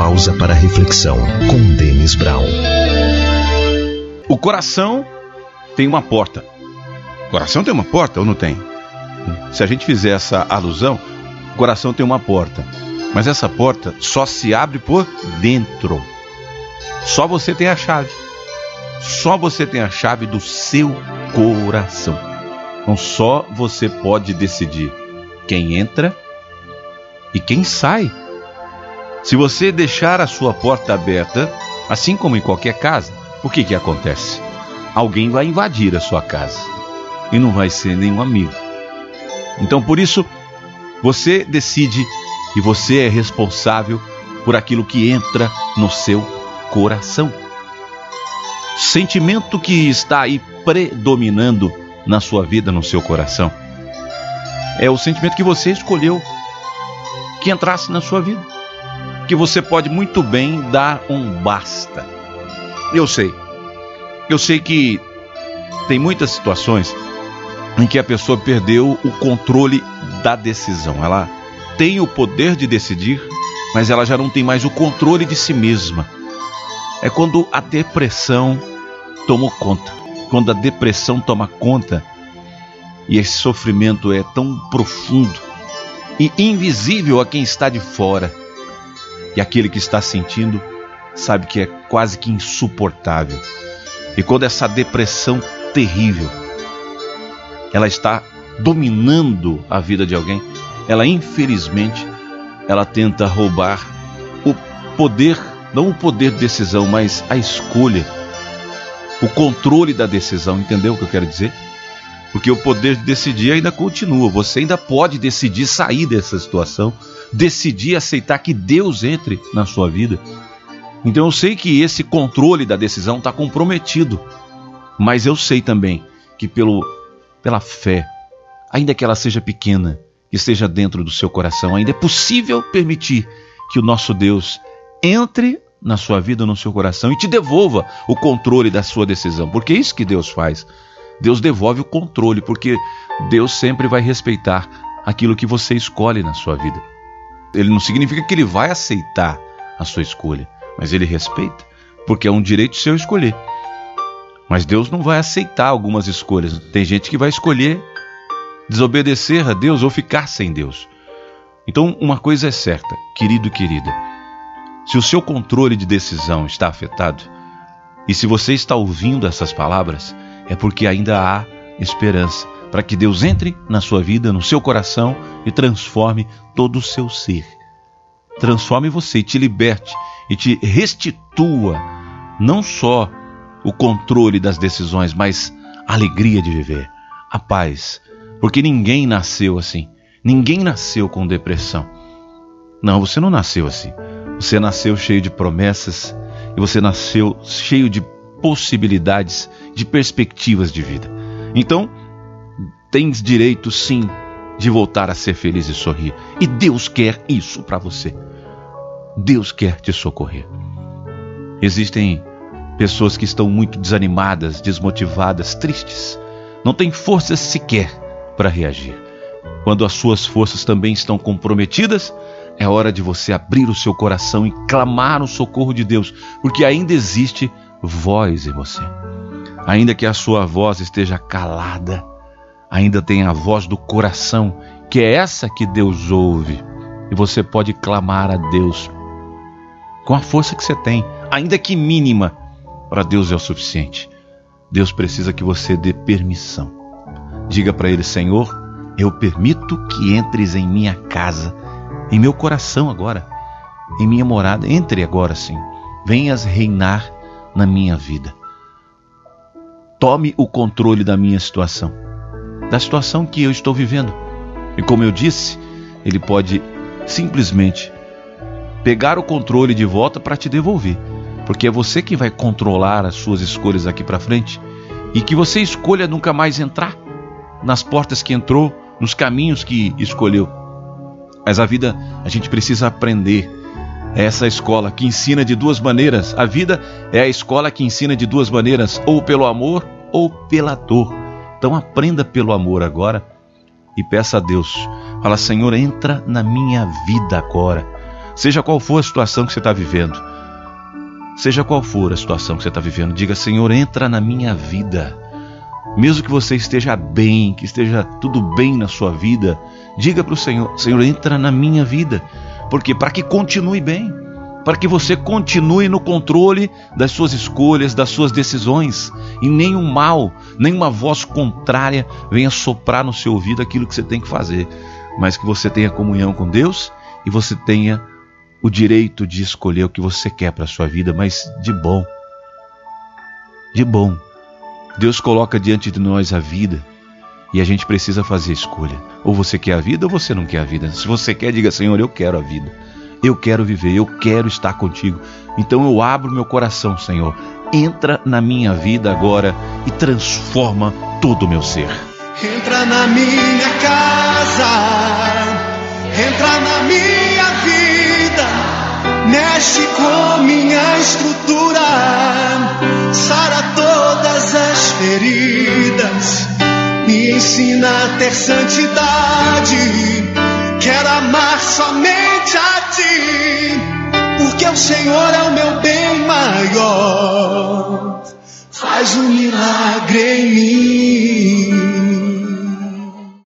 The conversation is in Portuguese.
pausa para reflexão com Denis Brown. O coração tem uma porta. O coração tem uma porta ou não tem? Se a gente fizer essa alusão, o coração tem uma porta. Mas essa porta só se abre por dentro. Só você tem a chave. Só você tem a chave do seu coração. Então só você pode decidir quem entra e quem sai. Se você deixar a sua porta aberta, assim como em qualquer casa, o que que acontece? Alguém vai invadir a sua casa e não vai ser nenhum amigo. Então por isso você decide e você é responsável por aquilo que entra no seu coração. Sentimento que está aí predominando na sua vida, no seu coração, é o sentimento que você escolheu que entrasse na sua vida. Que você pode muito bem dar um basta. Eu sei. Eu sei que tem muitas situações em que a pessoa perdeu o controle da decisão. Ela tem o poder de decidir, mas ela já não tem mais o controle de si mesma. É quando a depressão tomou conta. Quando a depressão toma conta e esse sofrimento é tão profundo e invisível a quem está de fora. E aquele que está sentindo sabe que é quase que insuportável. E quando essa depressão terrível ela está dominando a vida de alguém, ela infelizmente ela tenta roubar o poder, não o poder de decisão, mas a escolha, o controle da decisão, entendeu o que eu quero dizer? Porque o poder de decidir ainda continua, você ainda pode decidir sair dessa situação, decidir aceitar que Deus entre na sua vida. Então eu sei que esse controle da decisão está comprometido, mas eu sei também que pelo, pela fé, ainda que ela seja pequena, que esteja dentro do seu coração. Ainda é possível permitir que o nosso Deus entre na sua vida, no seu coração e te devolva o controle da sua decisão, porque é isso que Deus faz. Deus devolve o controle, porque Deus sempre vai respeitar aquilo que você escolhe na sua vida. Ele não significa que ele vai aceitar a sua escolha, mas ele respeita, porque é um direito seu escolher. Mas Deus não vai aceitar algumas escolhas. Tem gente que vai escolher desobedecer a Deus ou ficar sem Deus. Então, uma coisa é certa, querido e querida: se o seu controle de decisão está afetado, e se você está ouvindo essas palavras, é porque ainda há esperança para que Deus entre na sua vida, no seu coração e transforme todo o seu ser. Transforme você te liberte e te restitua não só o controle das decisões, mas a alegria de viver, a paz, porque ninguém nasceu assim. Ninguém nasceu com depressão. Não, você não nasceu assim. Você nasceu cheio de promessas e você nasceu cheio de possibilidades, de perspectivas de vida. Então, tens direito sim de voltar a ser feliz e sorrir. E Deus quer isso para você. Deus quer te socorrer. Existem pessoas que estão muito desanimadas, desmotivadas, tristes, não têm forças sequer para reagir. Quando as suas forças também estão comprometidas, é hora de você abrir o seu coração e clamar o socorro de Deus, porque ainda existe voz em você. Ainda que a sua voz esteja calada, ainda tem a voz do coração, que é essa que Deus ouve. E você pode clamar a Deus com a força que você tem, ainda que mínima, para Deus é o suficiente. Deus precisa que você dê permissão. Diga para ele: Senhor, eu permito que entres em minha casa, em meu coração agora, em minha morada. Entre agora sim. Venhas reinar na minha vida. Tome o controle da minha situação, da situação que eu estou vivendo. E como eu disse, ele pode simplesmente pegar o controle de volta para te devolver, porque é você que vai controlar as suas escolhas aqui para frente e que você escolha nunca mais entrar nas portas que entrou, nos caminhos que escolheu. Mas a vida, a gente precisa aprender. É essa escola que ensina de duas maneiras. A vida é a escola que ensina de duas maneiras, ou pelo amor ou pela dor. Então aprenda pelo amor agora e peça a Deus. Fala, Senhor, entra na minha vida agora. Seja qual for a situação que você está vivendo, seja qual for a situação que você está vivendo, diga: Senhor, entra na minha vida. Mesmo que você esteja bem, que esteja tudo bem na sua vida, diga para o Senhor: Senhor, entra na minha vida. Porque para que continue bem, para que você continue no controle das suas escolhas, das suas decisões, e nenhum mal, nenhuma voz contrária venha soprar no seu ouvido aquilo que você tem que fazer, mas que você tenha comunhão com Deus e você tenha o direito de escolher o que você quer para a sua vida, mas de bom. De bom. Deus coloca diante de nós a vida e a gente precisa fazer escolha. Ou você quer a vida ou você não quer a vida. Se você quer, diga: Senhor, eu quero a vida. Eu quero viver, eu quero estar contigo. Então eu abro meu coração, Senhor. Entra na minha vida agora e transforma todo o meu ser. Entra na minha casa, entra na minha vida, mexe com minha estrutura, sara todas as feridas, me ensina a ter santidade. Quero amar somente a ti, porque o Senhor é o meu bem maior. Faz um milagre em mim